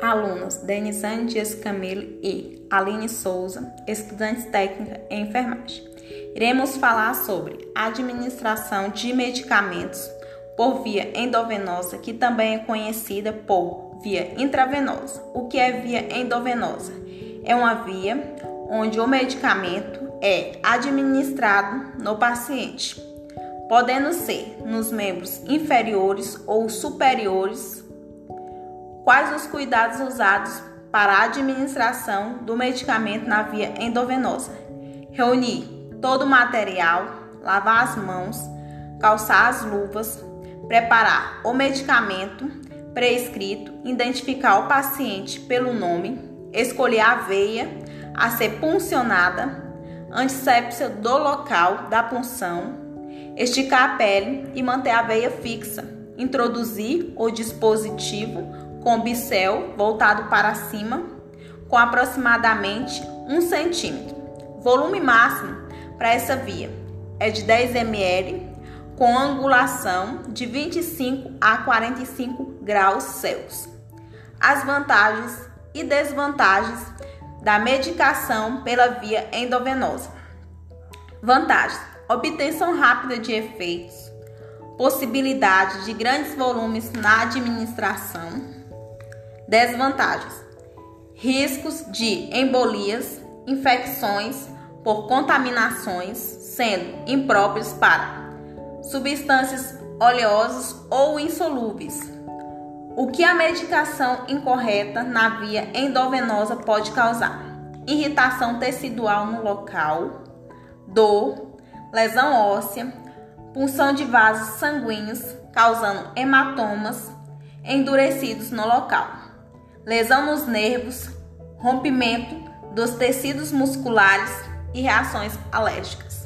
Alunas Denisane Dias Camilo e Aline Souza, estudantes técnica em enfermagem. Iremos falar sobre administração de medicamentos por via endovenosa, que também é conhecida por via intravenosa. O que é via endovenosa? É uma via onde o medicamento é administrado no paciente, podendo ser nos membros inferiores ou superiores Quais os cuidados usados para a administração do medicamento na via endovenosa? Reunir todo o material, lavar as mãos, calçar as luvas, preparar o medicamento prescrito, identificar o paciente pelo nome, escolher a veia a ser puncionada, antissépsia do local da punção, esticar a pele e manter a veia fixa, introduzir o dispositivo com bicel voltado para cima, com aproximadamente 1 centímetro. Volume máximo para essa via é de 10 ml, com angulação de 25 a 45 graus Celsius. As vantagens e desvantagens da medicação pela via endovenosa. Vantagens: obtenção rápida de efeitos, possibilidade de grandes volumes na administração Desvantagens: riscos de embolias, infecções por contaminações, sendo impróprios para substâncias oleosas ou insolúveis. O que a medicação incorreta na via endovenosa pode causar? Irritação tecidual no local, dor, lesão óssea, punção de vasos sanguíneos, causando hematomas endurecidos no local lesão nos nervos, rompimento dos tecidos musculares e reações alérgicas.